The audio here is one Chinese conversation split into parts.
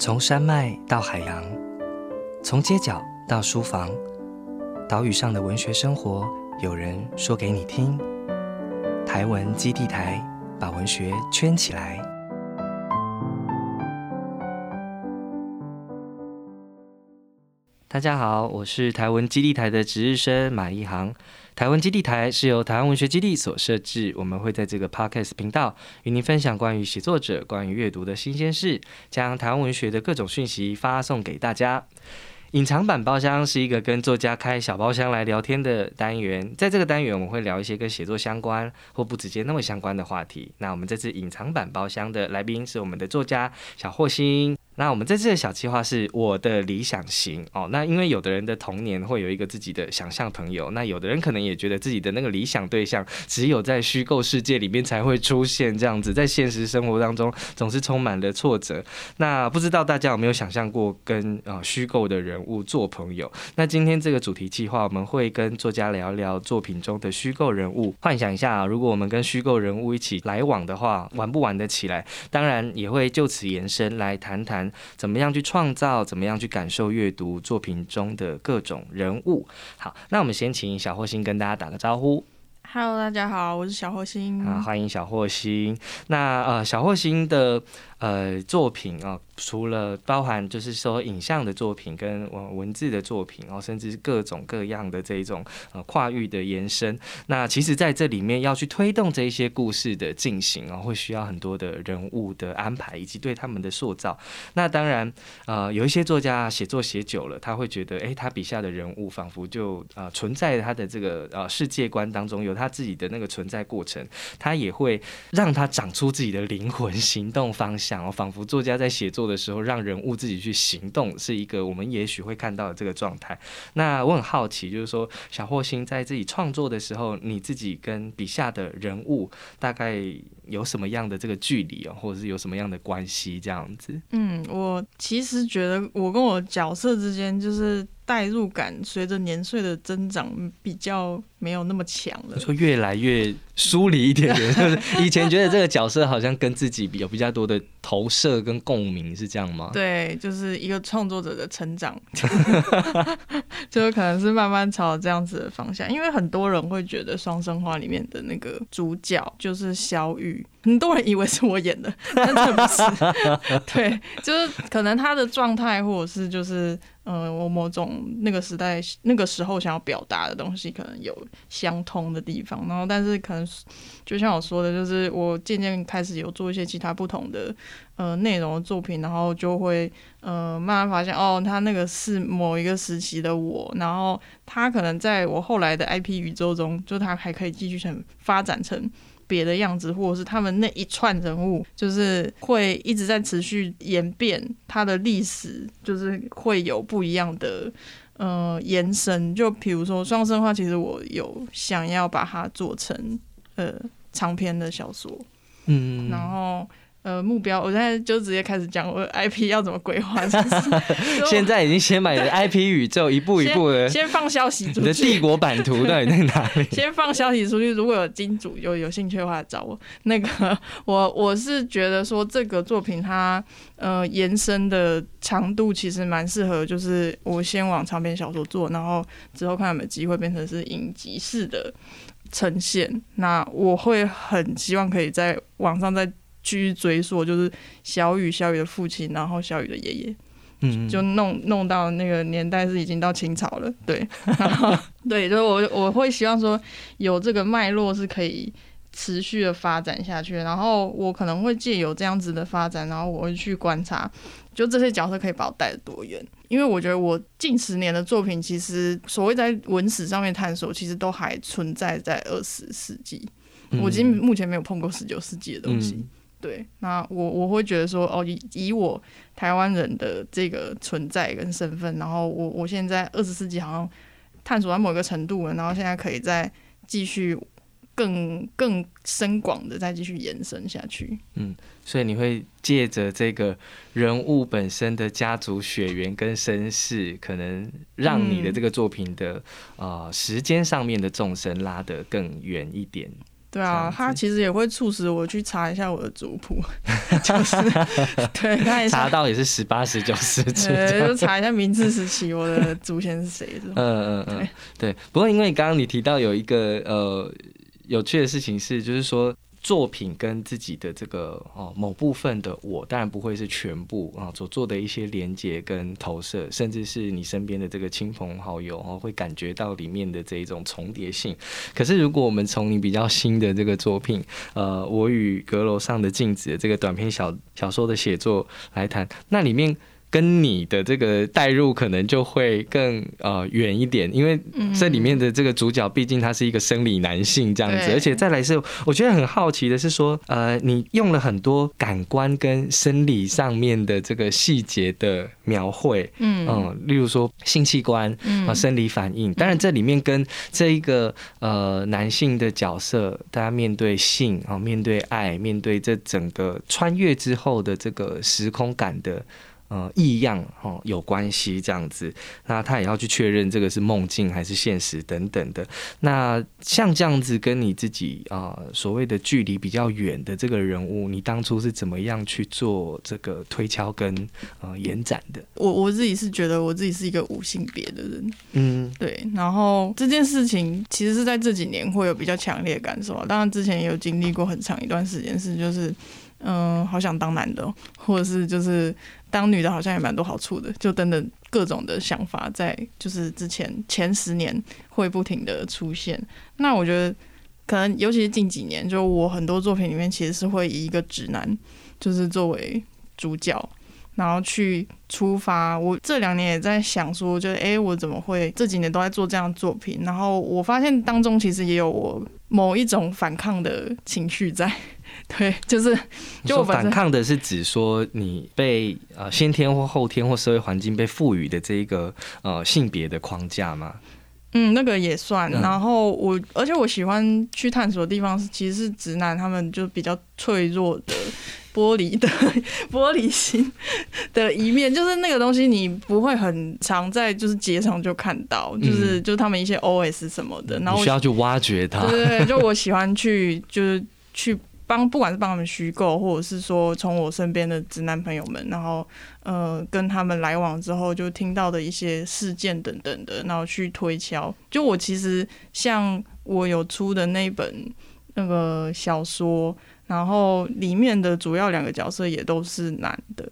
从山脉到海洋，从街角到书房，岛屿上的文学生活，有人说给你听。台文基地台把文学圈起来。大家好，我是台文基地台的值日生马一航。台湾基地台是由台湾文学基地所设置，我们会在这个 podcast 频道与您分享关于写作者、关于阅读的新鲜事，将台湾文学的各种讯息发送给大家。隐藏版包厢是一个跟作家开小包厢来聊天的单元，在这个单元我们会聊一些跟写作相关或不直接那么相关的话题。那我们这次隐藏版包厢的来宾是我们的作家小霍星。那我们这次的小计划是我的理想型哦。那因为有的人的童年会有一个自己的想象朋友，那有的人可能也觉得自己的那个理想对象只有在虚构世界里面才会出现，这样子在现实生活当中总是充满了挫折。那不知道大家有没有想象过跟啊虚构的人物做朋友？那今天这个主题计划，我们会跟作家聊聊作品中的虚构人物，幻想一下，如果我们跟虚构人物一起来往的话，玩不玩得起来？当然也会就此延伸来谈谈。怎么样去创造？怎么样去感受阅读作品中的各种人物？好，那我们先请小霍星跟大家打个招呼。Hello，大家好，我是小霍星。啊，欢迎小霍星。那呃，小霍星的。呃，作品啊，除了包含就是说影像的作品跟文文字的作品，然后甚至各种各样的这一种呃跨域的延伸，那其实在这里面要去推动这一些故事的进行啊，会需要很多的人物的安排以及对他们的塑造。那当然，呃，有一些作家写作写久了，他会觉得，哎，他笔下的人物仿佛就呃存在他的这个呃世界观当中，有他自己的那个存在过程，他也会让他长出自己的灵魂、行动方向。想，仿佛作家在写作的时候，让人物自己去行动，是一个我们也许会看到的这个状态。那我很好奇，就是说，小霍星在自己创作的时候，你自己跟笔下的人物大概有什么样的这个距离啊，或者是有什么样的关系这样子？嗯，我其实觉得我跟我角色之间就是代入感，随着年岁的增长比较。没有那么强了，说越来越疏离一点点。以前觉得这个角色好像跟自己有比较多的投射跟共鸣，是这样吗？对，就是一个创作者的成长，就可能是慢慢朝这样子的方向。因为很多人会觉得《双生花》里面的那个主角就是小雨，很多人以为是我演的，但这不是。对，就是可能他的状态，或者是就是嗯，我某种那个时代那个时候想要表达的东西，可能有。相通的地方，然后但是可能就像我说的，就是我渐渐开始有做一些其他不同的呃内容的作品，然后就会呃慢慢发现哦，他那个是某一个时期的我，然后他可能在我后来的 IP 宇宙中，就他还可以继续成发展成别的样子，或者是他们那一串人物，就是会一直在持续演变，它的历史就是会有不一样的。呃，延伸就比如说《双生花》，其实我有想要把它做成呃长篇的小说，嗯，然后。呃，目标，我现在就直接开始讲我 IP 要怎么规划。现在已经先把你的 IP 宇宙一步一步的，先放消息。你的帝国版图到底在哪里？先放消息出去，如果有金主有有兴趣的话找我。那个，我我是觉得说这个作品它呃延伸的长度其实蛮适合，就是我先往长篇小说做，然后之后看有没有机会变成是影集式的呈现。那我会很希望可以在网上再。继续追溯，就是小雨，小雨的父亲，然后小雨的爷爷，嗯，就弄弄到那个年代是已经到清朝了，对，对，就是我我会希望说有这个脉络是可以持续的发展下去，然后我可能会借由这样子的发展，然后我会去观察，就这些角色可以把我带得多远，因为我觉得我近十年的作品，其实所谓在文史上面探索，其实都还存在在二十世纪，我已经目前没有碰过十九世纪的东西。对，那我我会觉得说，哦，以以我台湾人的这个存在跟身份，然后我我现在二十世纪好像探索到某个程度了，然后现在可以再继续更更深广的再继续延伸下去。嗯，所以你会借着这个人物本身的家族血缘跟身世，可能让你的这个作品的呃时间上面的纵深拉得更远一点。对啊，他其实也会促使我去查一下我的族谱，就是对看一下，查到也是十八、十九世纪对，就查一下明治时期我的祖先是谁。嗯嗯嗯对，对。不过因为刚刚你提到有一个呃有趣的事情是，就是说作品跟自己的这个哦某部分的我，当然不会是全部啊、所做的一些连接跟投射，甚至是你身边的这个亲朋好友哦，会感觉到里面的这一种重叠性。可是如果我们从你比较新的这个作品，呃，我与阁楼上的镜子这个短篇小小说的写作来谈，那里面。跟你的这个代入可能就会更呃远一点，因为这里面的这个主角毕竟他是一个生理男性这样子，而且再来是我觉得很好奇的是说，呃，你用了很多感官跟生理上面的这个细节的描绘，嗯。嗯，例如说性器官嗯。啊、生理反应，当然这里面跟这一个呃男性的角色，大家面对性啊、面对爱，面对这整个穿越之后的这个时空感的。呃，异样哦有关系这样子，那他也要去确认这个是梦境还是现实等等的。那像这样子跟你自己啊、所谓的距离比较远的这个人物，你当初是怎么样去做这个推敲跟呃延展的？我我自己是觉得我自己是一个无性别的人，嗯对，然后这件事情其实是在这几年会有比较强烈的感受啊。当然之前也有经历过很长一段时间是就是，嗯、好想当男的哦、或者是就是当女的好像也蛮多好处的，就等等各种的想法在就是之前前十年会不停的出现。那我觉得可能尤其是近几年，就我很多作品里面其实是会以一个直男就是作为主角。然后去出发，我这两年也在想说，就是诶，我怎么会这几年都在做这样的作品？然后我发现当中其实也有我某一种反抗的情绪在，对，就是说就我反抗的是指说你被呃先天或后天或社会环境被赋予的这一个呃性别的框架吗？嗯，那个也算。嗯然后我，而且我喜欢去探索的地方是，其实是直男他们就比较脆弱的玻璃的 玻璃心的一面，就是那个东西你不会很常在就是街上就看到，就是、就是他们一些 OS 什么的。然后需要去挖掘它。对对对，就我喜欢去就是去帮，不管是帮他们虚构，或者是说从我身边的直男朋友们，然后呃跟他们来往之后，就听到的一些事件等等的，然后去推敲。就我其实像我有出的那本那个小说，然后里面的主要两个角色也都是男的。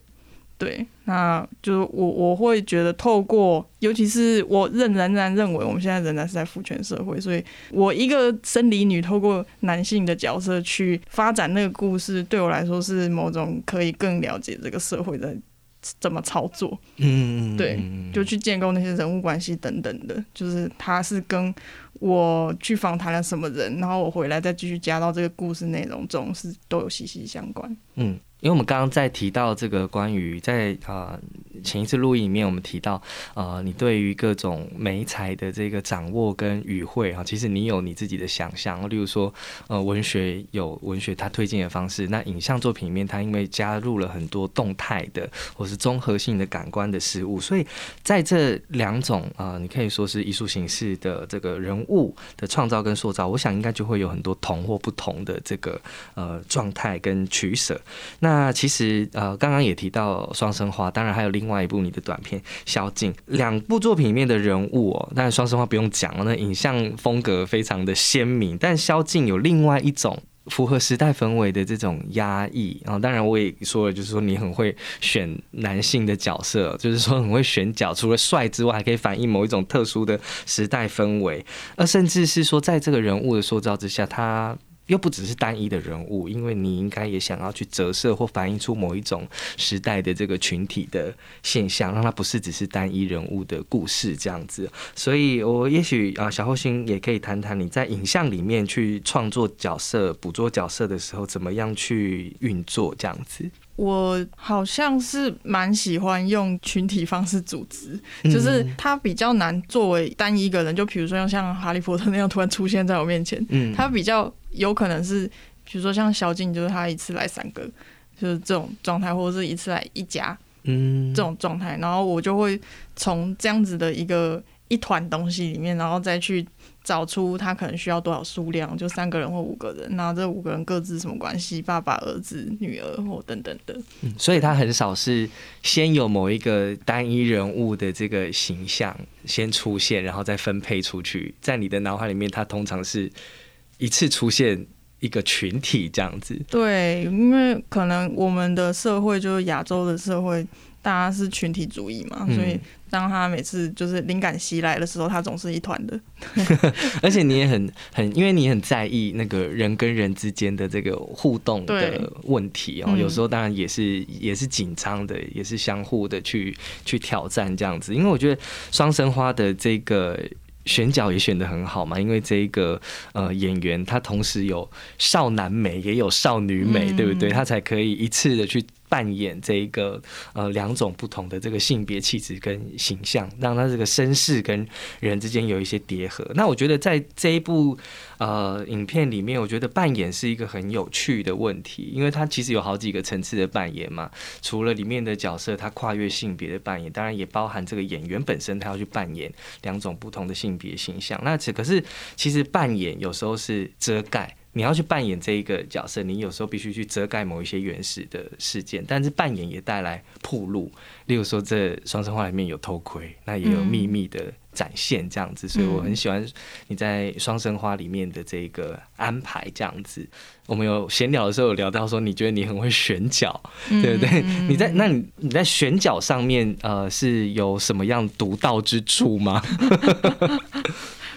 对，那就是我我会觉得透过，尤其是我仍仍然认为我们现在仍然是在父权社会，所以我一个生理女透过男性的角色去发展那个故事，对我来说是某种可以更了解这个社会的怎么操作，嗯，对嗯就去建构那些人物关系等等的，就是他是跟我去访谈了什么人，然后我回来再继续加到这个故事内容中，是都有息息相关。嗯，因为我们刚刚在提到这个关于在啊、前一次录音里面，我们提到呃你对于各种美彩的这个掌握跟语汇啊，其实你有你自己的想象，例如说呃文学有文学它推进的方式，那影像作品里面它因为加入了很多动态的或是综合性的感官的事物，所以在这两种啊、你可以说是艺术形式的这个人物的创造跟塑造，我想应该就会有很多同或不同的这个呃状态跟取舍。那其实呃，刚刚也提到《双生花》，当然还有另另外一部你的短片《宵禁》，两部作品里面的人物哦，当然《双生花》不用讲了，那影像风格非常的鲜明，但《宵禁》有另外一种。符合时代氛围的这种压抑，然后当然我也说了，就是说你很会选男性的角色，就是说很会选角，除了帅之外，还可以反映某一种特殊的时代氛围，而甚至是说在这个人物的塑造之下，他又不只是单一的人物，因为你应该也想要去折射或反映出某一种时代的这个群体的现象，让它不是只是单一人物的故事这样子。所以，我也许啊，小后星也可以谈谈你在影像里面去创作角色、捕捉角色的时候，怎么样去运作这样子。我好像是蛮喜欢用群体方式组织，就是他比较难作为单一一个人，就比如说像像哈利波特那样突然出现在我面前，嗯，他比较有可能是，比如说像小静，就是他一次来三个，就是这种状态，或者是一次来一家嗯。这种状态，然后我就会从这样子的一个一团东西里面，然后再去找出他可能需要多少数量，就三个人或五个人，那这五个人各自什么关系？爸爸、儿子、女儿或等等的。嗯，所以他很少是先有某一个单一人物的这个形象先出现，然后再分配出去。在你的脑海里面，他通常是一次出现一个群体这样子。对，因为可能我们的社会就是亚洲的社会。大家是群体主义嘛，所以当他每次就是灵感袭来的时候，他总是一团的。而且你也很很，因为你很在意那个人跟人之间的这个互动的 问题哦。有时候当然也是也是紧张的，也是相互的去去挑战这样子。因为我觉得双生花的这个选角也选的很好嘛，因为这一个呃演员他同时有少男美也有少女美，对不对？他才可以一次的去。扮演这一个呃两种不同的这个性别气质跟形象，让他这个身世跟人之间有一些叠合。那我觉得在这一部呃影片里面，我觉得扮演是一个很有趣的问题，因为它其实有好几个层次的扮演嘛。除了里面的角色他跨越性别的扮演，当然也包含这个演员本身他要去扮演两种不同的性别形象。那只可是其实扮演有时候是遮盖。你要去扮演这一个角色，你有时候必须去遮盖某一些原始的事件，但是扮演也带来铺路。例如说，这双生花里面有偷窥，那也有秘密的展现，这样子。所以我很喜欢你在双生花里面的这个安排，这样子。我们有闲聊的时候有聊到说，你觉得你很会选角，对不对？你在那你你在选角上面，呃，是有什么样独到之处吗？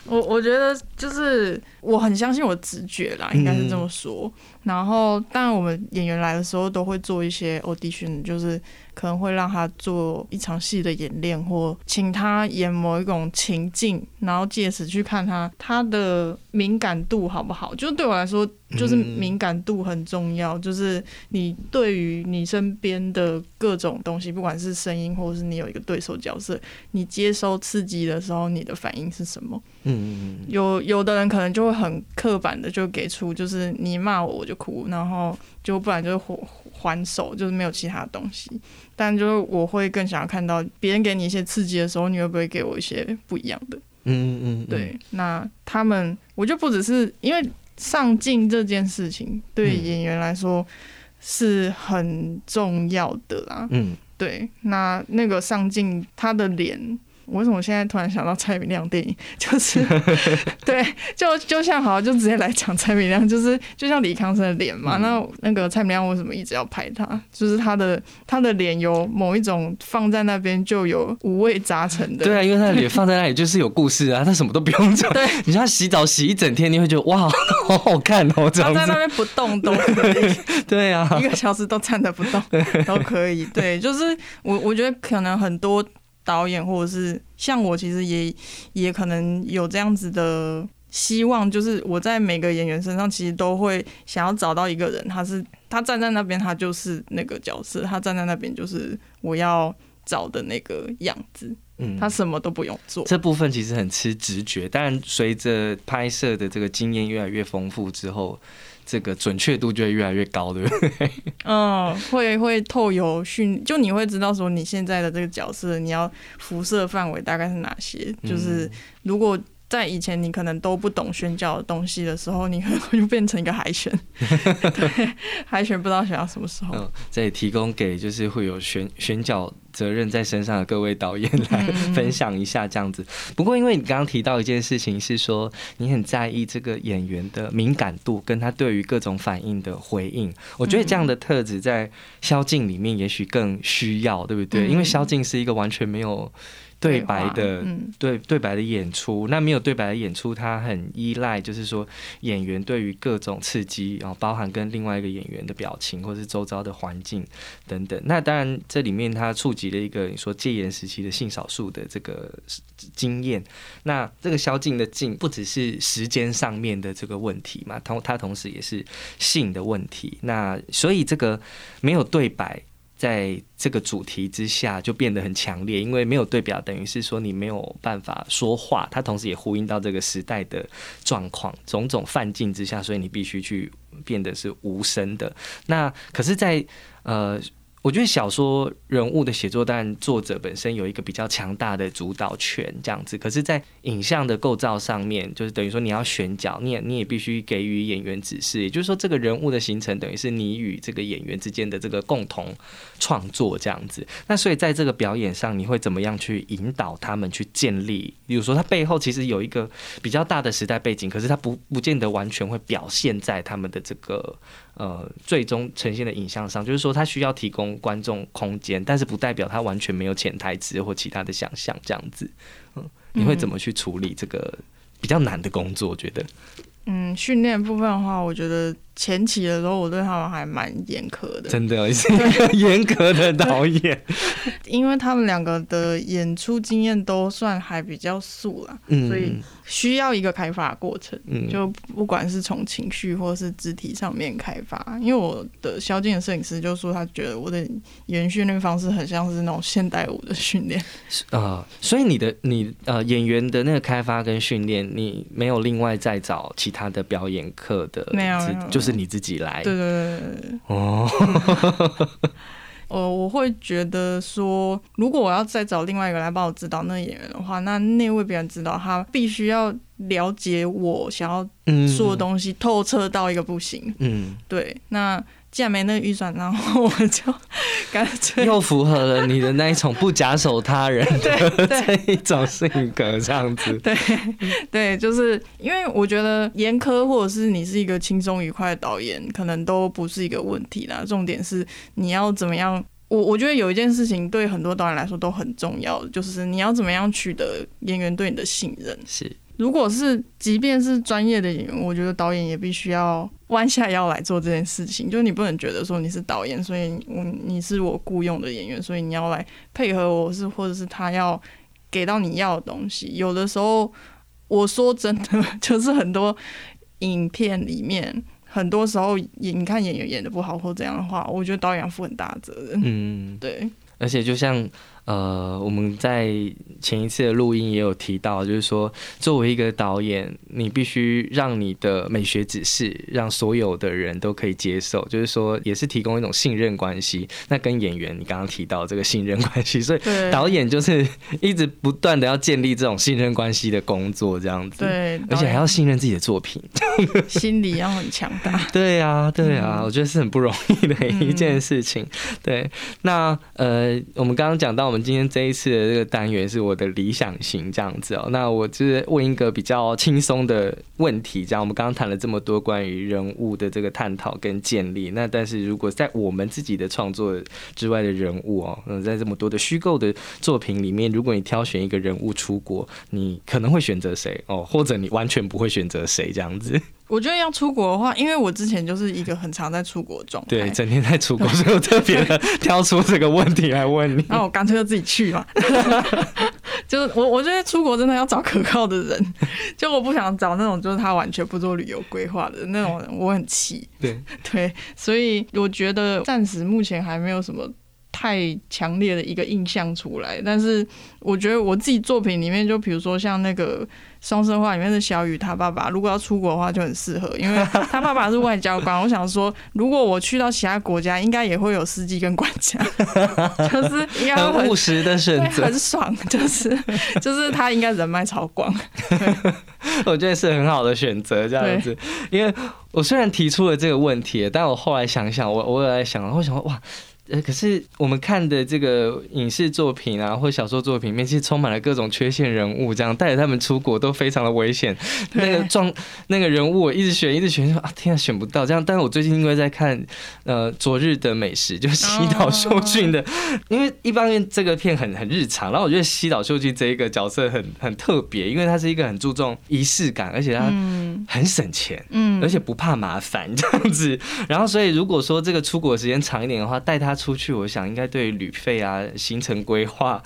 我我觉得就是我很相信我的直觉啦，应该是这么说。然后，当然我们演员来的时候都会做一些 audition，就是可能会让他做一场戏的演练，或请他演某一种情境，然后借此去看他他的敏感度好不好。就对我来说。就是敏感度很重要，就是你对于你身边的各种东西，不管是声音，或者是你有一个对手角色，你接收刺激的时候，你的反应是什么？嗯嗯嗯。有有的人可能就会很刻板的就给出，就是你骂我我就哭，然后就不然就是还还手，就是没有其他东西。但就是我会更想要看到别人给你一些刺激的时候，你会不会给我一些不一样的？嗯嗯嗯。对，那他们我就不只是因为。上镜这件事情对演员来说是很重要的啦。嗯，对，那那个上镜他的脸。为什么现在突然想到蔡明亮电影？就是 对，就就像好，就直接来讲蔡明亮，就是就像李康生的脸嘛。那那个蔡明亮为什么一直要拍他？就是他的他的脸有某一种放在那边就有五味杂陈的。对啊，因为他的脸放在那里就是有故事啊，他什么都不用讲。对，你像洗澡洗一整天，你会觉得哇，好好看哦，这样子。他在那边不动都可以。对啊，一个小时都站着不动都可以。对，就是我我觉得可能很多。导演或者是像我，其实也也可能有这样子的希望，就是我在每个演员身上，其实都会想要找到一个人，他是他站在那边，他就是那个角色；他站在那边，就是我要找的那个样子。嗯，他什么都不用做。这部分其实很吃直觉，但随着拍摄的这个经验越来越丰富之后。这个准确度就会越来越高，对不对？嗯，会会透有训，就你会知道说你现在的这个角色，你要辐射范围大概是哪些？就是如果。在以前，你可能都不懂宣教的东西的时候，你可能就变成一个海选，对，海选不知道选到什么时候。嗯，这也提供给就是会有选选角责任在身上的各位导演来分享一下这样子。不过，因为你刚刚提到一件事情，是说你很在意这个演员的敏感度跟他对于各种反应的回应。我觉得这样的特质在萧敬里面也许更需要，对不对？因为萧敬是一个完全没有。对白的对对白的演出，那没有对白的演出，它很依赖，就是说演员对于各种刺激，然后包含跟另外一个演员的表情，或是周遭的环境等等。那当然，这里面它触及了一个你说戒严时期的性少数的这个经验。那这个宵禁的禁，不只是时间上面的这个问题嘛，同它同时也是性的问题。那所以这个没有对白。在这个主题之下，就变得很强烈，因为没有对表，等于是说你没有办法说话。它同时也呼应到这个时代的状况，种种犯禁之下，所以你必须去变得是无声的。那可是，在呃。我觉得小说人物的写作，当然作者本身有一个比较强大的主导权，这样子。可是，在影像的构造上面，就是等于说你要选角，你也你也必须给予演员指示。也就是说，这个人物的形成，等于是你与这个演员之间的这个共同创作，这样子。那所以，在这个表演上，你会怎么样去引导他们去建立？比如说，他背后其实有一个比较大的时代背景，可是他不不见得完全会表现在他们的这个。呃，最终呈现的影像上，就是说他需要提供观众空间，但是不代表他完全没有潜台词或其他的想象这样子。嗯，你会怎么去处理这个比较难的工作？我觉得？嗯，训练部分的话，我觉得。前期的时候，我对他们还蛮严苛的，真的是一个严格的导演，因为他们两个的演出经验都算还比较素了，所以需要一个开发过程，嗯就不管是从情绪或是肢体上面开发。因为我的萧敬的摄影师就说，他觉得我的演员训练方式很像是那种现代舞的训练啊，所以你的你呃演员的那个开发跟训练，你没有另外再找其他的表演课的，没有，就是。你自己来，对对对对。哦，呃，我会觉得说，如果我要再找另外一个来帮我指导那个演员的话，那那位别人指导他必须要了解我想要说的东西透彻到一个不行。嗯，对，那。既然没那个预算，然后我就干脆又符合了你的那一种不假手他人的 这一种性格，这样子。对对，就是因为我觉得严苛，或者是你是一个轻松愉快的导演，可能都不是一个问题啦。重点是你要怎么样？我我觉得有一件事情对很多导演来说都很重要，就是你要怎么样取得演员对你的信任。是。如果是即便是专业的演员，我觉得导演也必须要弯下腰来做这件事情。就是你不能觉得说你是导演，所以我你是我雇佣的演员，所以你要来配合我，是或者是他要给到你要的东西。有的时候，我说真的，就是很多影片里面，很多时候演你看演员演的不好或这样的话，我觉得导演要负很大责任。嗯，对。而且就像。呃，我们在前一次的录音也有提到，就是说，作为一个导演，你必须让你的美学指示让所有的人都可以接受，就是说，也是提供一种信任关系。那跟演员，你刚刚提到这个信任关系，所以导演就是一直不断的要建立这种信任关系的工作，这样子。对，而且还要信任自己的作品，心理要很强大。对啊，对啊，我觉得是很不容易的一件事情。对，那呃，我们刚刚讲到。我们今天这一次的这个单元是我的理想型这样子哦，那我就是问一个比较轻松的问题，这样我们刚刚谈了这么多关于人物的这个探讨跟建立，那但是如果在我们自己的创作之外的人物哦，嗯，在这么多的虚构的作品里面，如果你挑选一个人物出国，你可能会选择谁哦？或者你完全不会选择谁这样子？我觉得要出国的话，因为我之前就是一个很常在出国状态，对，整天在出国，所以我特别的挑出这个问题来问你。那 我干脆就自己去嘛，就是我我觉得出国真的要找可靠的人，就我不想找那种就是他完全不做旅游规划的那种人，我很气。对对，所以我觉得暂时目前还没有什么。太强烈的一个印象出来，但是我觉得我自己作品里面，就比如说像那个《双生花》里面的小雨，他爸爸如果要出国的话就很适合，因为 他爸爸是外交官。我想说，如果我去到其他国家，应该也会有司机跟管家，就是应该很务实的选择，很爽，就是 就是他应该人脉超广，我觉得是很好的选择，这样子。因为我虽然提出了这个问题，但我后来想想，我我也在想，我想哇。呃，可是我们看的这个影视作品啊，或小说作品里面，其实充满了各种缺陷人物，这样带着他们出国都非常的危险。那个状那个人物，我一直选，一直选，说啊，天啊，选不到这样。但是我最近因为在看呃昨日的美食，就是西岛秀俊的，因为一方面这个片很很日常，然后我觉得西岛秀俊这一个角色很很特别，因为他是一个很注重仪式感，而且他很省钱，嗯，而且不怕麻烦这样子。然后所以如果说这个出国时间长一点的话，带他。出去，我想应该对旅费啊、行程规划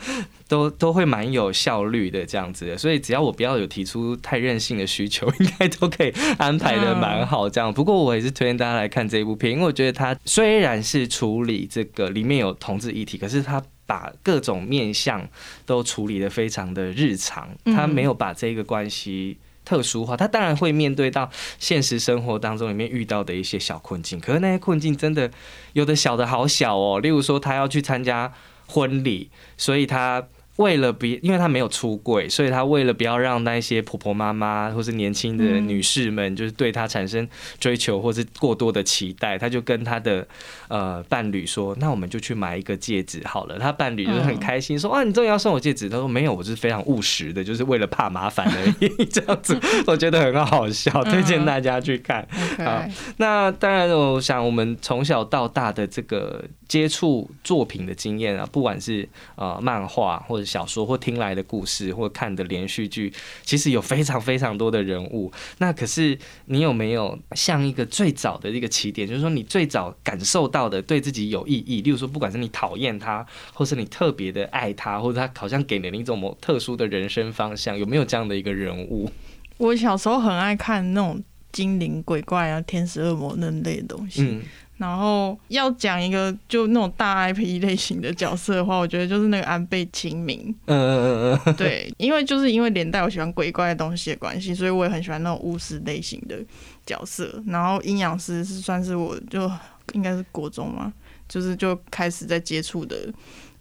都 都会蛮有效率的这样子，所以只要我不要有提出太任性的需求，应该都可以安排的蛮好这样。不过我也是推荐大家来看这一部片，因为我觉得它虽然是处理这个里面有同志议题，可是它把各种面相都处理的非常的日常，他没有把这个关系。特殊化。他当然会面对到现实生活当中里面遇到的一些小困境，可是那些困境真的有的小的好小哦。例如说，他要去参加婚礼，所以他。为了别，因为他没有出柜，所以他为了不要让那些婆婆妈妈或是年轻的女士们，就是对他产生追求或是过多的期待，他就跟他的呃伴侣说：“那我们就去买一个戒指好了。”他伴侣就是很开心说：“哇，你终于要送我戒指？”他说：“没有，我是非常务实的，就是为了怕麻烦而已。” 这样子，我觉得很好笑，推荐大家去看。好，那 当然，我想我们从小到大的这个接触作品的经验啊，不管是呃漫画或者小说或听来的故事，或看的连续剧，其实有非常非常多的人物。那可是你有没有像一个最早的一个起点，就是说你最早感受到的对自己有意义？例如说，不管是你讨厌他，或是你特别的爱他，或者他好像给了你一种某特殊的人生方向，有没有这样的一个人物？我小时候很爱看那种精灵鬼怪啊、天使恶魔那类的东西。然后要讲一个就那种大 IP 类型的角色的话，我觉得就是那个安倍晴明。嗯嗯嗯嗯。对，因为就是因为连带我喜欢鬼怪的东西的关系，所以我也很喜欢那种巫师类型的角色。然后阴阳师是算是我就应该是国中嘛，就是就开始在接触的。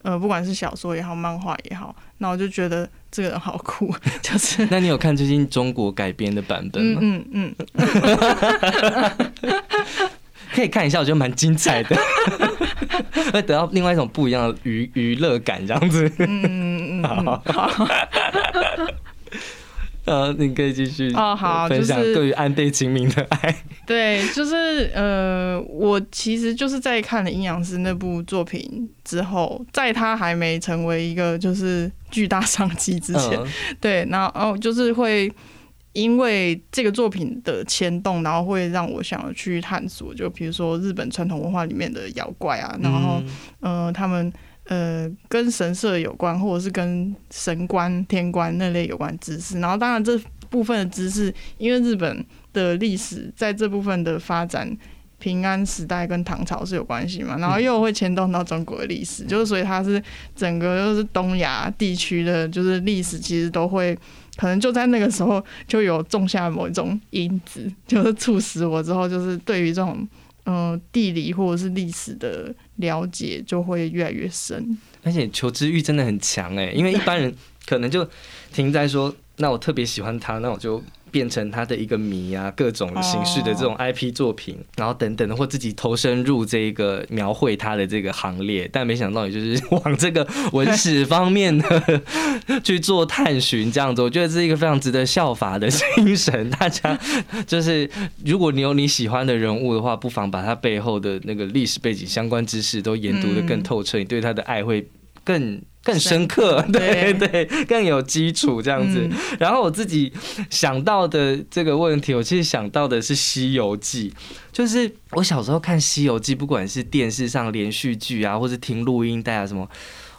呃，不管是小说也好，漫画也好，那我就觉得这个人好酷。就是，那你有看最近中国改编的版本吗？嗯嗯嗯。可以看一下，我觉得蛮精彩的，会得到另外一种不一样的娱娱乐感，这样子。嗯嗯嗯，好。呃，你可以继续哦，好，分享对于安倍晴明的爱。对，就是呃，我其实就是在看了《阴阳师》那部作品之后，在他还没成为一个就是巨大商机之前，对，然后就是会。因为这个作品的牵动，然后会让我想要去探索，就比如说日本传统文化里面的妖怪啊，然后呃，他们呃跟神社有关，或者是跟神官、天官那类有关知识。然后当然这部分的知识，因为日本的历史在这部分的发展，平安时代跟唐朝是有关系嘛，然后又会牵动到中国的历史，就是所以它是整个就是东亚地区的，就是历史其实都会。可能就在那个时候就有种下某一种因子，就是促使我之后就是对于这种嗯地理或者是历史的了解就会越来越深。而且求知欲真的很强哎，因为一般人可能就停在说，那我特别喜欢他，那我就。变成他的一个谜啊，各种形式的这种 IP 作品，然后等等的，或自己投身入这个描绘他的这个行列，但没想到也就是 往这个文史方面的去做探寻，这样子，我觉得是一个非常值得效法的精神。大家就是如果你有你喜欢的人物的话，不妨把他背后的那个历史背景相关知识都研读的更透彻，你对他的爱会更。更深刻，对对，更有基础这样子。然后我自己想到的这个问题，我其实想到的是《西游记》，就是我小时候看《西游记》，不管是电视上连续剧啊，或是听录音带啊什么，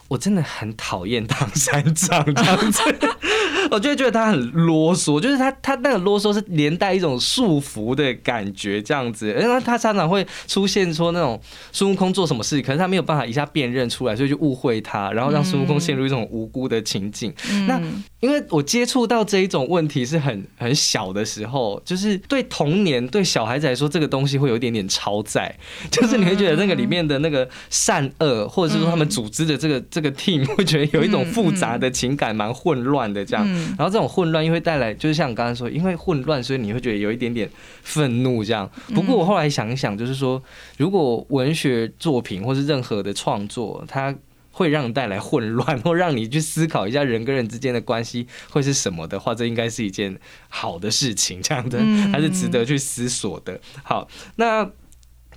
我真的很讨厌唐三藏这样子。我就会觉得他很啰嗦，就是他他那个啰嗦是连带一种束缚的感觉，这样子，因为他常常会出现说那种孙悟空做什么事，可是他没有办法一下辨认出来，所以就误会他，然后让孙悟空陷入一种无辜的情境。那因为我接触到这一种问题是很很小的时候，就是对童年对小孩子来说，这个东西会有一点点超载，就是你会觉得那个里面的那个善恶，或者是说他们组织的这个这个 team，会觉得有一种复杂的情感，蛮混乱的这样。然后这种混乱又会带来，就是像刚刚说，因为混乱，所以你会觉得有一点点愤怒这样。不过我后来想一想，就是说，如果文学作品或是任何的创作，它会让你带来混乱，或让你去思考一下人跟人之间的关系会是什么的话，这应该是一件好的事情，这样的还是值得去思索的。好，那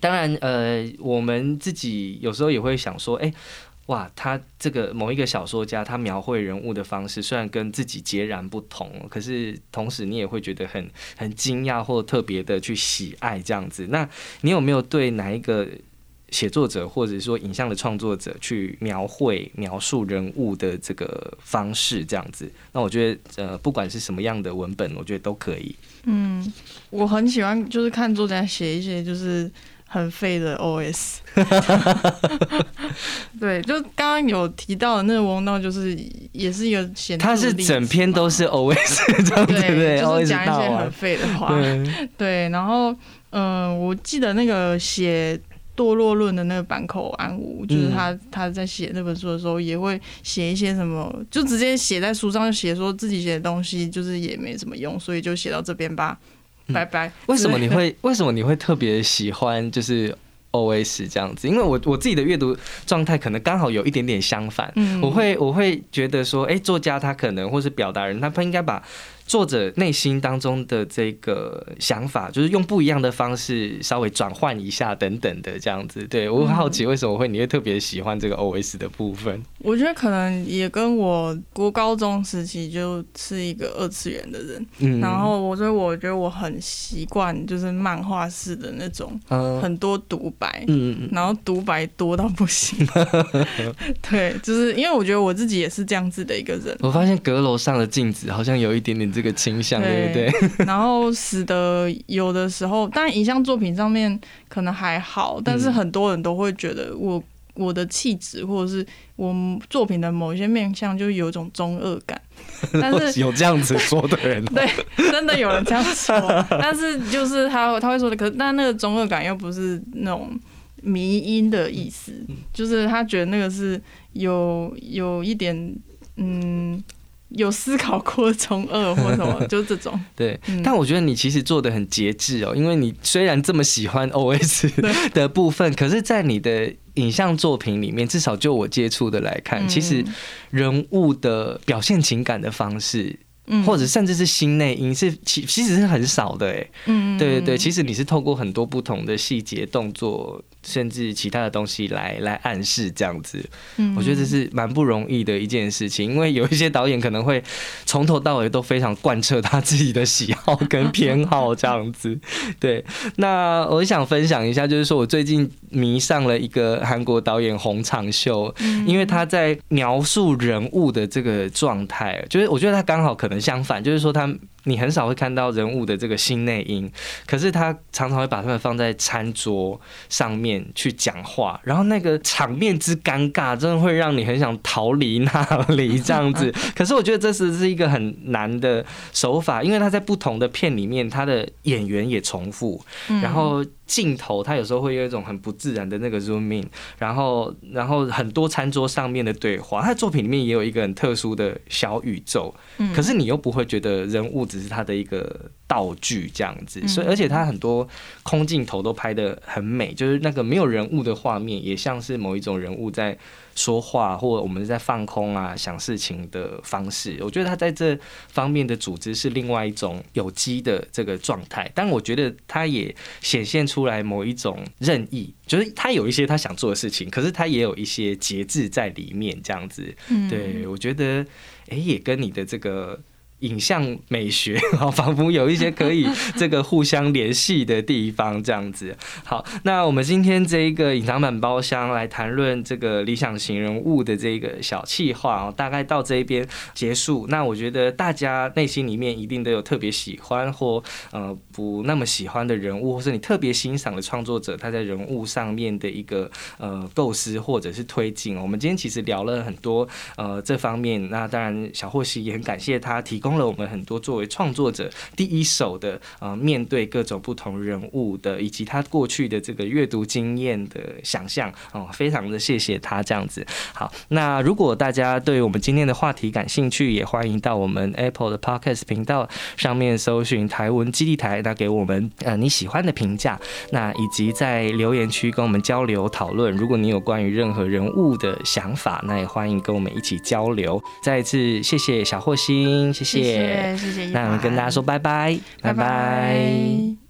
当然，呃，我们自己有时候也会想说，哎。哇，他这个某一个小说家，他描绘人物的方式虽然跟自己截然不同，可是同时你也会觉得很很惊讶或特别的去喜爱这样子。那你有没有对哪一个写作者或者说影像的创作者去描绘描述人物的这个方式这样子？那我觉得呃，不管是什么样的文本，我觉得都可以。嗯，我很喜欢就是看作家写一些就是。很废的 OS。对，就刚刚有提到的那个翁道，就是也是一个显著他是整篇都是 OS 这样子，对就是讲一些很，废的话。对，对，然后嗯、呃我记得那个写堕落论的那个坂口安吾，就是他、他在写那本书的时候，也会写一些什么，就直接写在书上，就写说自己写的东西就是也没什么用，所以就写到这边吧，嗯拜拜。为什么？你会为什么你会特别喜欢就是 OS 这样子？因为我我自己的阅读状态可能刚好有一点点相反，嗯我会我会觉得说，哎、作家他可能或是表达人，他不应该把作者内心当中的这个想法，就是用不一样的方式稍微转换一下等等的这样子。对我很好奇为什么会你会特别喜欢这个 OS 的部分？我觉得可能也跟我国高中时期就是一个二次元的人，嗯，然后我所以我觉得我很习惯就是漫画式的那种嗯很多独白，嗯嗯然后独白多到不行。对，就是因为我觉得我自己也是这样子的一个人，我发现阁楼上的镜子好像有一点点这个倾向，对不对？然后使得有的时候，当然影像作品上面可能还好，但是嗯很多人都会觉得我我的气质或者是我作品的某一些面相就有一种中二感，但是有这样子说的人哦、对，真的有人这样说，但是就是他他会说的，可是但那个中二感又不是那种迷音的意思，就是他觉得那个是有有一点嗯有思考过中二或什么，就是这种。对，嗯。但我觉得你其实做的很节制哦，因为你虽然这么喜欢 OS 的部分，可是，在你的影像作品里面，至少就我接触的来看，其实人物的表现情感的方式，嗯。或者甚至是心内音，是其其实是很少的哎。嗯。对对对，其实你是透过很多不同的细节、动作，甚至其他的东西来来暗示这样子。嗯我觉得这是蛮不容易的一件事情，因为有一些导演可能会从头到尾都非常贯彻他自己的喜好跟偏好这样子。对，那我想分享一下，就是说我最近迷上了一个韩国导演洪长秀，因为他在描述人物的这个状态，就是我觉得他刚好可能相反，就是说他。你很少会看到人物的这个心内音，可是他常常会把他们放在餐桌上面去讲话，然后那个场面之尴尬，真的会让你很想逃离那里这样子。可是我觉得这是是一个很难的手法，因为他在不同的片里面，他的演员也重复，然后镜头他有时候会有一种很不自然的那个 zoom in，然后然后很多餐桌上面的对话，他的作品里面也有一个很特殊的小宇宙，嗯。可是你又不会觉得人物只是他的一个道具这样子，所以而且他很多空镜头都拍的很美，就是那个没有人物的画面，也像是某一种人物在说话，或者我们在放空啊想事情的方式。我觉得他在这方面的组织是另外一种有机的这个状态，但我觉得他也显现出来某一种任意，就是他有一些他想做的事情，可是他也有一些节制在里面，这样子。嗯对，我觉得，哎、也跟你的这个影像美学，好，仿佛有一些可以 这个互相联系的地方，这样子。好，那我们今天这一个隐藏版包厢来谈论这个理想型人物的这个小气话哦，大概到这一边结束。那我觉得大家内心里面一定都有特别喜欢或呃不那么喜欢的人物，或是你特别欣赏的创作者，他在人物上面的一个呃构思或者是推进。我们今天其实聊了很多呃这方面，那当然小霍西也很感谢他提供了我们很多作为创作者第一手的呃面对各种不同人物的以及他过去的这个阅读经验的想象哦，非常的谢谢他这样子。好，那如果大家对我们今天的话题感兴趣，也欢迎到我们 Apple 的 Podcast 频道上面搜寻台文基地台，那给我们呃你喜欢的评价，那以及在留言区跟我们交流讨论。如果你有关于任何人物的想法，那也欢迎跟我们一起交流。再一次谢谢小霍星，谢谢谢。谢谢，那我们跟大家说拜拜，拜拜。